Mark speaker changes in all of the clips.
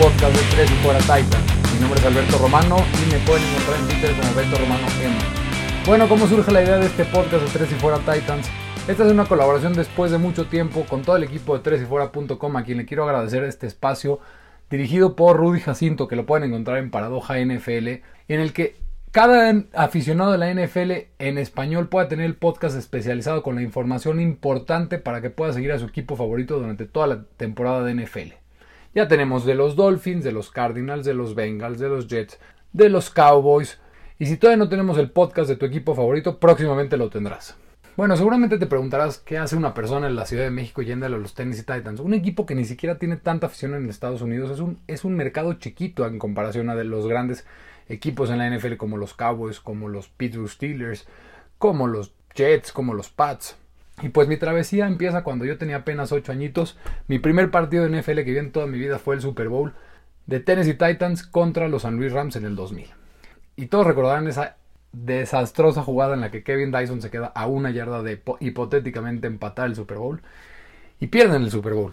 Speaker 1: podcast de Tres y Fuera Titans. Mi nombre es Alberto Romano y me pueden encontrar en Twitter como Alberto Romano M. Bueno, ¿cómo surge la idea de este podcast de Tres y Fuera Titans? Esta es una colaboración después de mucho tiempo con todo el equipo de Tres y Fuera.com a quien le quiero agradecer este espacio dirigido por Rudy Jacinto que lo pueden encontrar en Paradoja NFL en el que cada aficionado de la NFL en español pueda tener el podcast especializado con la información importante para que pueda seguir a su equipo favorito durante toda la temporada de NFL. Ya tenemos de los Dolphins, de los Cardinals, de los Bengals, de los Jets, de los Cowboys. Y si todavía no tenemos el podcast de tu equipo favorito, próximamente lo tendrás. Bueno, seguramente te preguntarás qué hace una persona en la Ciudad de México yéndole a los Tennessee Titans. Un equipo que ni siquiera tiene tanta afición en Estados Unidos. Es un, es un mercado chiquito en comparación a de los grandes equipos en la NFL como los Cowboys, como los Pittsburgh Steelers, como los Jets, como los Pats. Y pues mi travesía empieza cuando yo tenía apenas 8 añitos. Mi primer partido de NFL que vi en toda mi vida fue el Super Bowl de Tennessee Titans contra los San Luis Rams en el 2000. Y todos recordarán esa desastrosa jugada en la que Kevin Dyson se queda a una yarda de hipotéticamente empatar el Super Bowl y pierden el Super Bowl.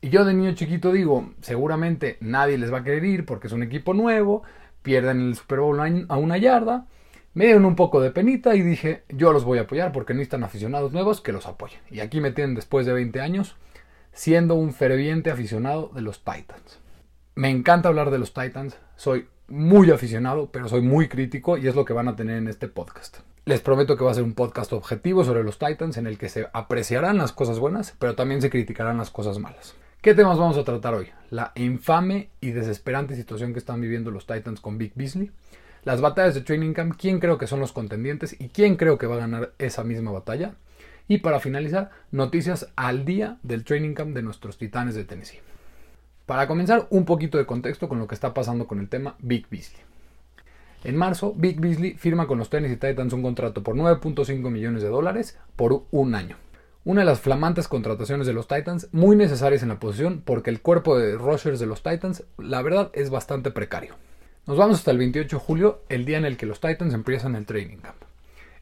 Speaker 1: Y yo de niño chiquito digo, seguramente nadie les va a querer ir porque es un equipo nuevo, pierden el Super Bowl a una yarda. Me dieron un poco de penita y dije, yo los voy a apoyar porque necesitan aficionados nuevos que los apoyen. Y aquí me tienen después de 20 años siendo un ferviente aficionado de los Titans. Me encanta hablar de los Titans, soy muy aficionado, pero soy muy crítico y es lo que van a tener en este podcast. Les prometo que va a ser un podcast objetivo sobre los Titans en el que se apreciarán las cosas buenas, pero también se criticarán las cosas malas. ¿Qué temas vamos a tratar hoy? La infame y desesperante situación que están viviendo los Titans con Big Beasley, las batallas de Training Camp, quién creo que son los contendientes y quién creo que va a ganar esa misma batalla. Y para finalizar, noticias al día del Training Camp de nuestros Titanes de Tennessee. Para comenzar, un poquito de contexto con lo que está pasando con el tema Big Beasley. En marzo, Big Beasley firma con los Tennessee Titans un contrato por 9.5 millones de dólares por un año. Una de las flamantes contrataciones de los Titans, muy necesarias en la posición porque el cuerpo de rushers de los Titans, la verdad, es bastante precario. Nos vamos hasta el 28 de julio, el día en el que los Titans empiezan el training camp.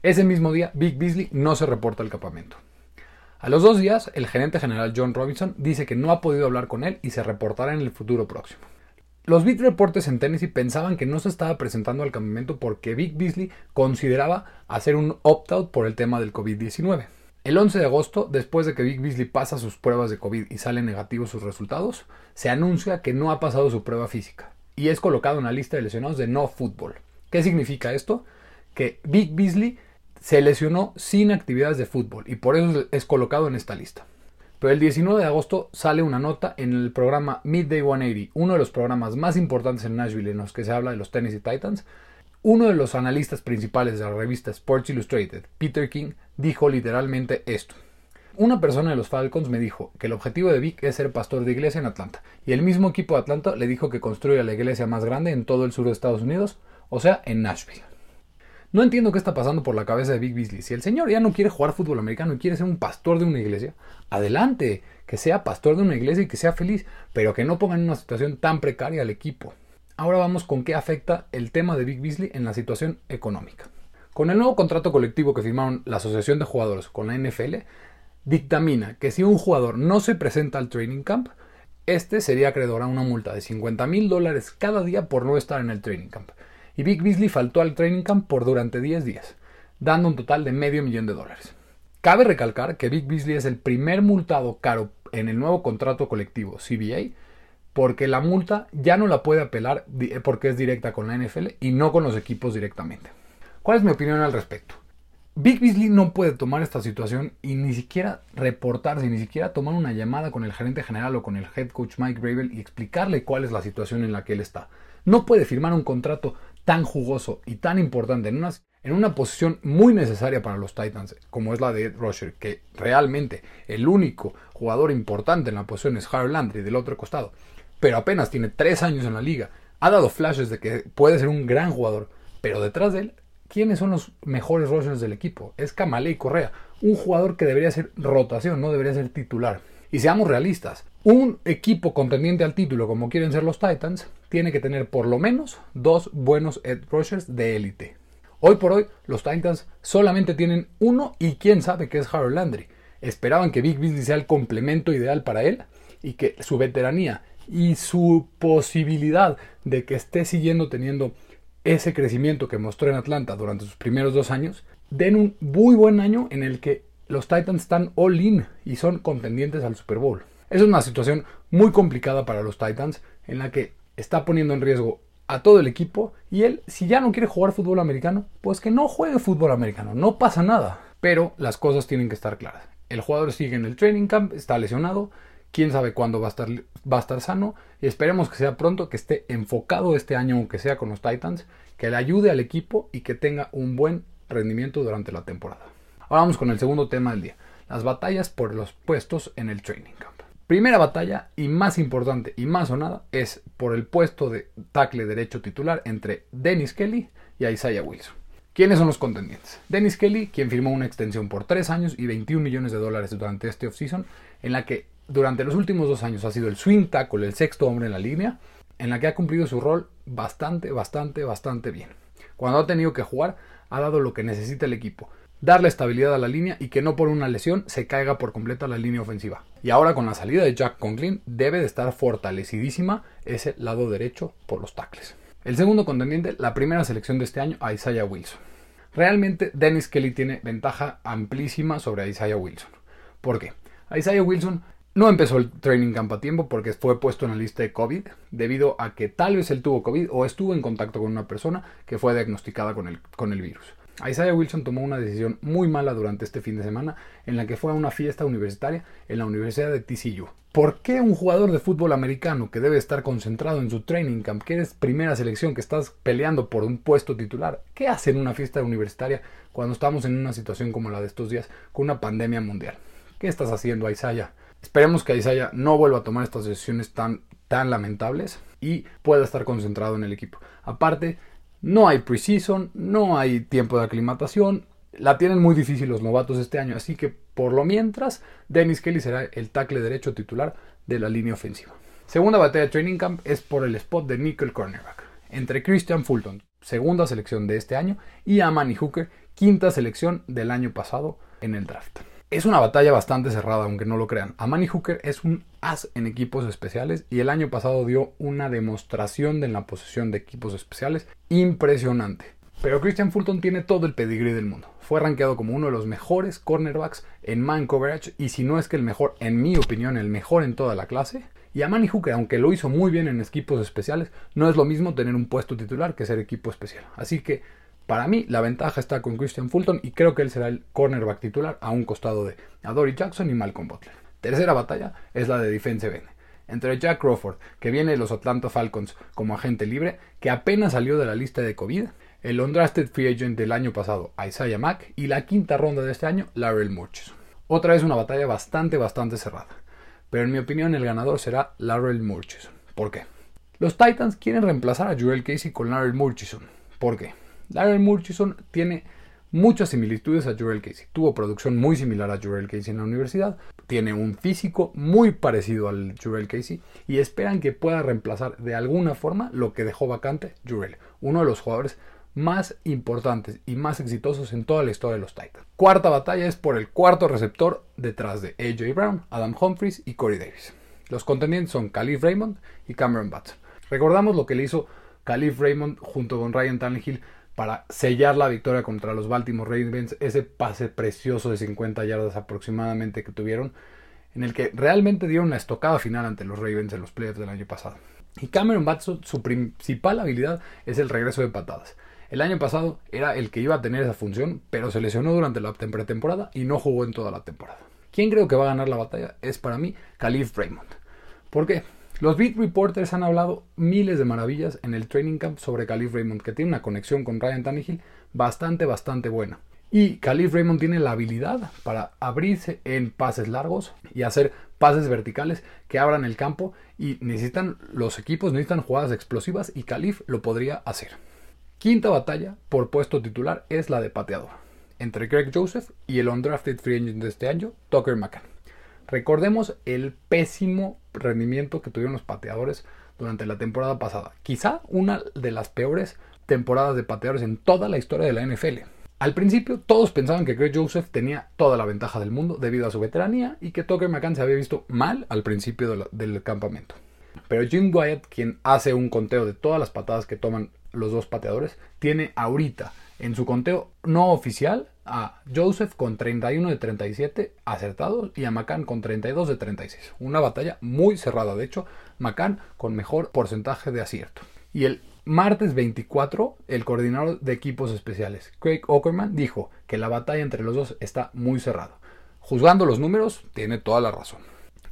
Speaker 1: Ese mismo día, Big Beasley no se reporta al campamento. A los dos días, el gerente general John Robinson dice que no ha podido hablar con él y se reportará en el futuro próximo. Los beat reportes en Tennessee pensaban que no se estaba presentando al campamento porque Big Beasley consideraba hacer un opt-out por el tema del COVID-19. El 11 de agosto, después de que Big Beasley pasa sus pruebas de COVID y salen negativos sus resultados, se anuncia que no ha pasado su prueba física y es colocado en la lista de lesionados de no fútbol. ¿Qué significa esto? Que Big Beasley se lesionó sin actividades de fútbol y por eso es colocado en esta lista. Pero el 19 de agosto sale una nota en el programa Midday 180, uno de los programas más importantes en Nashville en los que se habla de los Tennessee Titans, uno de los analistas principales de la revista Sports Illustrated, Peter King, dijo literalmente esto. Una persona de los Falcons me dijo que el objetivo de Vic es ser pastor de iglesia en Atlanta, y el mismo equipo de Atlanta le dijo que construya la iglesia más grande en todo el sur de Estados Unidos, o sea, en Nashville. No entiendo qué está pasando por la cabeza de Vic Beasley. Si el señor ya no quiere jugar fútbol americano y quiere ser un pastor de una iglesia, adelante, que sea pastor de una iglesia y que sea feliz, pero que no ponga en una situación tan precaria al equipo. Ahora vamos con qué afecta el tema de Big Beasley en la situación económica. Con el nuevo contrato colectivo que firmaron la Asociación de Jugadores con la NFL, dictamina que si un jugador no se presenta al training camp, este sería acreedor a una multa de 50 mil dólares cada día por no estar en el training camp. Y Big Beasley faltó al training camp por durante 10 días, dando un total de medio millón de dólares. Cabe recalcar que Big Beasley es el primer multado caro en el nuevo contrato colectivo CBA porque la multa ya no la puede apelar eh, porque es directa con la NFL y no con los equipos directamente. ¿Cuál es mi opinión al respecto? Big Beasley no puede tomar esta situación y ni siquiera reportarse, ni siquiera tomar una llamada con el gerente general o con el head coach Mike Gravel y explicarle cuál es la situación en la que él está. No puede firmar un contrato tan jugoso y tan importante en una, en una posición muy necesaria para los Titans, como es la de Ed Rusher, que realmente el único jugador importante en la posición es Harold Landry del otro costado pero apenas tiene tres años en la liga. Ha dado flashes de que puede ser un gran jugador, pero detrás de él, ¿quiénes son los mejores rushers del equipo? Es Kamale y Correa, un jugador que debería ser rotación, no debería ser titular. Y seamos realistas, un equipo contendiente al título como quieren ser los Titans, tiene que tener por lo menos dos buenos edge rushers de élite. Hoy por hoy, los Titans solamente tienen uno y quién sabe que es Harold Landry. Esperaban que Big Beasley sea el complemento ideal para él y que su veteranía y su posibilidad de que esté siguiendo teniendo ese crecimiento que mostró en Atlanta durante sus primeros dos años, den un muy buen año en el que los Titans están all in y son contendientes al Super Bowl. Es una situación muy complicada para los Titans en la que está poniendo en riesgo a todo el equipo y él, si ya no quiere jugar fútbol americano, pues que no juegue fútbol americano, no pasa nada. Pero las cosas tienen que estar claras. El jugador sigue en el training camp, está lesionado, quién sabe cuándo va a estar, va a estar sano y esperemos que sea pronto, que esté enfocado este año, aunque sea con los Titans, que le ayude al equipo y que tenga un buen rendimiento durante la temporada. Ahora vamos con el segundo tema del día, las batallas por los puestos en el training camp. Primera batalla y más importante y más sonada es por el puesto de tackle derecho titular entre Dennis Kelly y Isaiah Wilson. ¿Quiénes son los contendientes? Dennis Kelly, quien firmó una extensión por 3 años y 21 millones de dólares durante este offseason, en la que durante los últimos dos años ha sido el swing tackle, el sexto hombre en la línea, en la que ha cumplido su rol bastante, bastante, bastante bien. Cuando ha tenido que jugar, ha dado lo que necesita el equipo, darle estabilidad a la línea y que no por una lesión se caiga por completa la línea ofensiva. Y ahora con la salida de Jack Conklin debe de estar fortalecidísima ese lado derecho por los tackles. El segundo contendiente, la primera selección de este año, Isaiah Wilson. Realmente Dennis Kelly tiene ventaja amplísima sobre Isaiah Wilson. ¿Por qué? Isaiah Wilson no empezó el training camp a tiempo porque fue puesto en la lista de COVID debido a que tal vez él tuvo COVID o estuvo en contacto con una persona que fue diagnosticada con el, con el virus. Isaiah Wilson tomó una decisión muy mala durante este fin de semana en la que fue a una fiesta universitaria en la Universidad de TCU. ¿Por qué un jugador de fútbol americano que debe estar concentrado en su training camp, que eres primera selección, que estás peleando por un puesto titular, qué hace en una fiesta universitaria cuando estamos en una situación como la de estos días con una pandemia mundial? ¿Qué estás haciendo, Isaiah? Esperemos que Isaiah no vuelva a tomar estas decisiones tan, tan lamentables y pueda estar concentrado en el equipo. Aparte, no hay preseason, no hay tiempo de aclimatación. La tienen muy difícil los novatos este año, así que por lo mientras, Dennis Kelly será el tackle derecho titular de la línea ofensiva. Segunda batalla de training camp es por el spot de nickel cornerback entre Christian Fulton, segunda selección de este año, y Amani Hooker, quinta selección del año pasado en el draft. Es una batalla bastante cerrada, aunque no lo crean. Amani Hooker es un as en equipos especiales y el año pasado dio una demostración de la posesión de equipos especiales impresionante. Pero Christian Fulton tiene todo el pedigrí del mundo. Fue rankeado como uno de los mejores cornerbacks en man coverage y si no es que el mejor, en mi opinión, el mejor en toda la clase. Y Amani Hooker, aunque lo hizo muy bien en equipos especiales, no es lo mismo tener un puesto titular que ser equipo especial. Así que para mí, la ventaja está con Christian Fulton y creo que él será el cornerback titular a un costado de Adoree Jackson y Malcolm Butler. Tercera batalla es la de defensive end. Entre Jack Crawford, que viene de los Atlanta Falcons como agente libre, que apenas salió de la lista de COVID, el undrafted free agent del año pasado, Isaiah Mack, y la quinta ronda de este año, Larry Murchison. Otra vez una batalla bastante, bastante cerrada. Pero en mi opinión el ganador será Larry Murchison. ¿Por qué? Los Titans quieren reemplazar a Joel Casey con Larry Murchison. ¿Por qué? Larry Murchison tiene muchas similitudes a Jurel Casey. Tuvo producción muy similar a Jurel Casey en la universidad. Tiene un físico muy parecido al Jurel Casey y esperan que pueda reemplazar de alguna forma lo que dejó vacante Jurel, uno de los jugadores más importantes y más exitosos en toda la historia de los Titans. Cuarta batalla es por el cuarto receptor detrás de AJ Brown, Adam Humphries y Corey Davis. Los contendientes son Khalif Raymond y Cameron Batson. Recordamos lo que le hizo Khalif Raymond junto con Ryan Tannehill para sellar la victoria contra los Baltimore Ravens, ese pase precioso de 50 yardas aproximadamente que tuvieron, en el que realmente dieron la estocada final ante los Ravens en los playoffs del año pasado. Y Cameron Batson, su principal habilidad es el regreso de patadas. El año pasado era el que iba a tener esa función, pero se lesionó durante la pretemporada y no jugó en toda la temporada. ¿Quién creo que va a ganar la batalla? Es para mí Khalif Raymond. ¿Por qué? Los beat reporters han hablado miles de maravillas en el training camp sobre Khalif Raymond, que tiene una conexión con Ryan Tannehill bastante, bastante buena. Y Khalif Raymond tiene la habilidad para abrirse en pases largos y hacer pases verticales que abran el campo y necesitan los equipos necesitan jugadas explosivas y Khalif lo podría hacer. Quinta batalla por puesto titular es la de pateador entre Greg Joseph y el undrafted free agent de este año, Tucker McCann. Recordemos el pésimo rendimiento que tuvieron los pateadores durante la temporada pasada. Quizá una de las peores temporadas de pateadores en toda la historia de la NFL. Al principio todos pensaban que Greg Joseph tenía toda la ventaja del mundo debido a su veteranía y que Tucker McCann se había visto mal al principio del campamento. Pero Jim Wyatt, quien hace un conteo de todas las patadas que toman los dos pateadores, tiene ahorita en su conteo no oficial a Joseph con 31 de 37 acertados y a McCann con 32 de 36. Una batalla muy cerrada, de hecho, McCann con mejor porcentaje de acierto. Y el martes 24, el coordinador de equipos especiales, Craig Ockerman, dijo que la batalla entre los dos está muy cerrada. Juzgando los números, tiene toda la razón.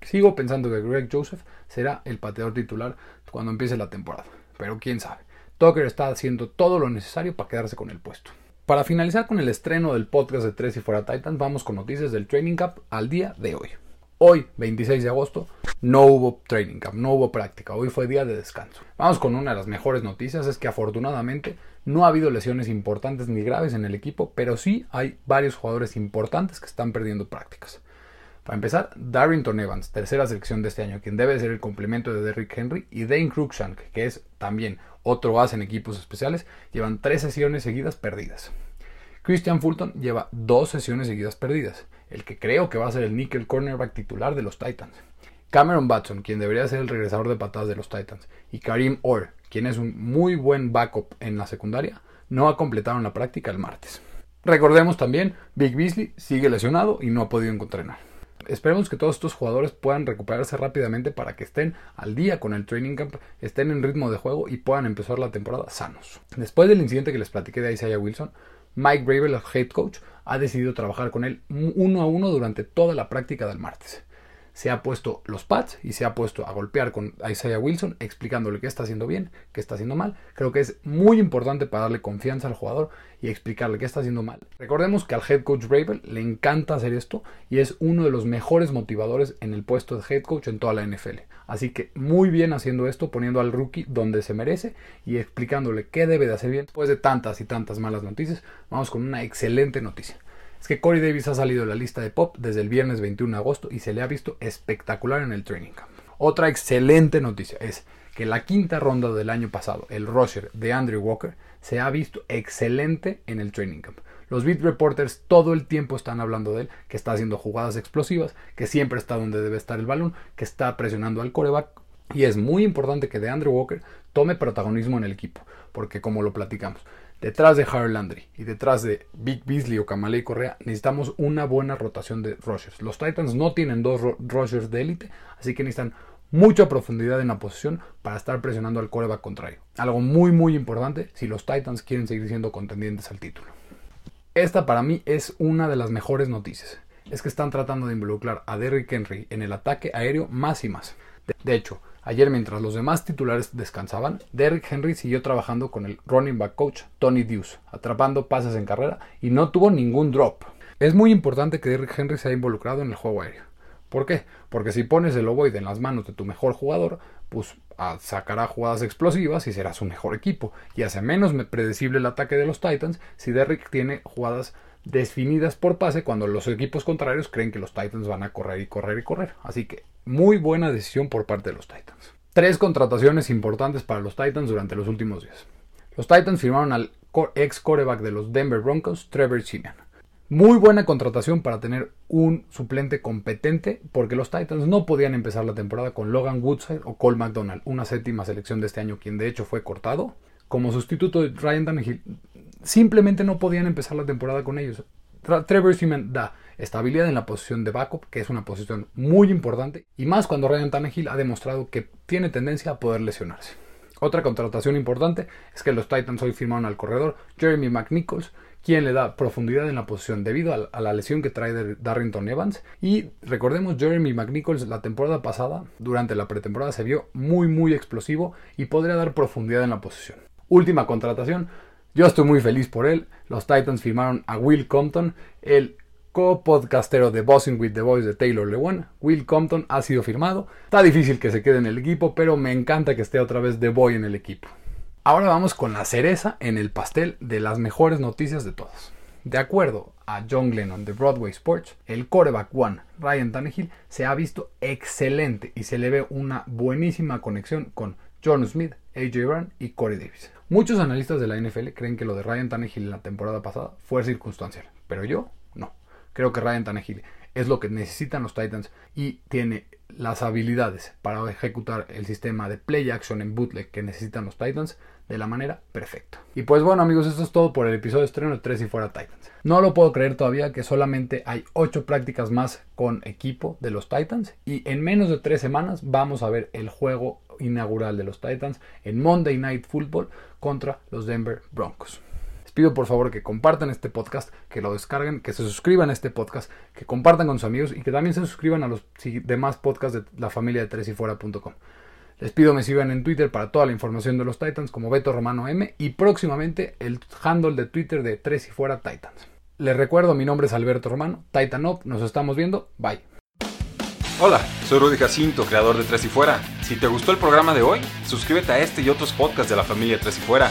Speaker 1: Sigo pensando que Greg Joseph será el pateador titular cuando empiece la temporada, pero quién sabe. Tucker está haciendo todo lo necesario para quedarse con el puesto. Para finalizar con el estreno del podcast de Tres y Fuera Titans, vamos con noticias del Training Cup al día de hoy. Hoy, 26 de agosto, no hubo training camp, no hubo práctica, hoy fue día de descanso. Vamos con una de las mejores noticias, es que afortunadamente no ha habido lesiones importantes ni graves en el equipo, pero sí hay varios jugadores importantes que están perdiendo prácticas. Para empezar, Darrington Evans, tercera selección de este año, quien debe ser el complemento de Derrick Henry, y Dane Cruikshank, que es también otro as en equipos especiales, llevan tres sesiones seguidas perdidas. Christian Fulton lleva dos sesiones seguidas perdidas, el que creo que va a ser el nickel cornerback titular de los Titans. Cameron Batson, quien debería ser el regresador de patadas de los Titans, y Karim Orr, quien es un muy buen backup en la secundaria, no ha completado la práctica el martes. Recordemos también, Big Beasley sigue lesionado y no ha podido entrenar. Esperemos que todos estos jugadores puedan recuperarse rápidamente para que estén al día con el training camp, estén en ritmo de juego y puedan empezar la temporada sanos. Después del incidente que les platiqué de Isaiah Wilson, Mike Bravel, el head coach, ha decidido trabajar con él uno a uno durante toda la práctica del martes se ha puesto los pads y se ha puesto a golpear con Isaiah Wilson explicándole qué está haciendo bien, qué está haciendo mal. Creo que es muy importante para darle confianza al jugador y explicarle qué está haciendo mal. Recordemos que al head coach Bravel le encanta hacer esto y es uno de los mejores motivadores en el puesto de head coach en toda la NFL. Así que muy bien haciendo esto, poniendo al rookie donde se merece y explicándole qué debe de hacer bien. Después de tantas y tantas malas noticias, vamos con una excelente noticia es que Corey Davis ha salido de la lista de pop desde el viernes 21 de agosto y se le ha visto espectacular en el training camp. Otra excelente noticia es que la quinta ronda del año pasado, el rusher de Andrew Walker, se ha visto excelente en el training camp. Los beat reporters todo el tiempo están hablando de él, que está haciendo jugadas explosivas, que siempre está donde debe estar el balón, que está presionando al coreback. Y es muy importante que de Andrew Walker tome protagonismo en el equipo, porque como lo platicamos, Detrás de Harold Landry y detrás de Big Beasley o Kamalei Correa necesitamos una buena rotación de rushers. Los Titans no tienen dos rushers de élite, así que necesitan mucha profundidad en la posición para estar presionando al coreback contrario. Algo muy muy importante si los Titans quieren seguir siendo contendientes al título. Esta para mí es una de las mejores noticias. Es que están tratando de involucrar a Derrick Henry en el ataque aéreo más y más. De hecho, Ayer mientras los demás titulares descansaban, Derrick Henry siguió trabajando con el running back coach Tony Deuce, atrapando pases en carrera y no tuvo ningún drop. Es muy importante que Derrick Henry sea involucrado en el juego aéreo. ¿Por qué? Porque si pones el ovoide en las manos de tu mejor jugador, pues ah, sacará jugadas explosivas y será su mejor equipo. Y hace menos predecible el ataque de los Titans si Derrick tiene jugadas definidas por pase cuando los equipos contrarios creen que los Titans van a correr y correr y correr. Así que muy buena decisión por parte de los Titans. Tres contrataciones importantes para los Titans durante los últimos días. Los Titans firmaron al ex coreback de los Denver Broncos, Trevor Simeon. Muy buena contratación para tener un suplente competente, porque los Titans no podían empezar la temporada con Logan Woodside o Cole McDonald, una séptima selección de este año, quien de hecho fue cortado. Como sustituto de Ryan Tannehill, simplemente no podían empezar la temporada con ellos. Trevor Simeon da estabilidad en la posición de backup, que es una posición muy importante, y más cuando Ryan Tannehill ha demostrado que tiene tendencia a poder lesionarse. Otra contratación importante es que los Titans hoy firmaron al corredor Jeremy McNichols, quien le da profundidad en la posición debido a, la lesión que trae Darrington Evans. Y recordemos, Jeremy McNichols la temporada pasada, durante la pretemporada, se vio muy muy explosivo y podría dar profundidad en la posición. Última contratación, yo estoy muy feliz por él. Los Titans firmaron a Will Compton, el co-podcastero de Bossing with the Boys de Taylor Lewan. Will Compton ha sido firmado. Está difícil que se quede en el equipo, pero me encanta que esté otra vez The Boy en el equipo. Ahora vamos con la cereza en el pastel de las mejores noticias de todas. De acuerdo a John Glennon de Broadway Sports, el coreback one Ryan Tannehill se ha visto excelente y se le ve una buenísima conexión con John Smith, AJ Brown y Corey Davis. Muchos analistas de la NFL creen que lo de Ryan Tannehill en la temporada pasada fue circunstancial, pero yo no. Creo que Ryan Tannehill es lo que necesitan los Titans y tiene las habilidades para ejecutar el sistema de play action en bootleg que necesitan los Titans de la manera perfecta. Y pues bueno amigos, esto es todo por el episodio estreno de 3 y fuera Titans. No lo puedo creer todavía que solamente hay 8 prácticas más con equipo de los Titans y en menos de 3 semanas vamos a ver el juego inaugural de los Titans en Monday Night Football contra los Denver Broncos. Les pido por favor que compartan este podcast, que lo descarguen, que se suscriban a este podcast, que compartan con sus amigos y que también se suscriban a los demás podcasts de la familia de tres y fuera.com. Les pido me sigan en Twitter para toda la información de los Titans como Beto Romano M y próximamente el handle de Twitter de Tres y Fuera Titans. Les recuerdo, mi nombre es Alberto Romano, Titan Up, nos estamos viendo, bye.
Speaker 2: Hola, soy Rudy Jacinto, creador de Tres y Fuera. Si te gustó el programa de hoy, suscríbete a este y otros podcasts de la familia Tres y Fuera.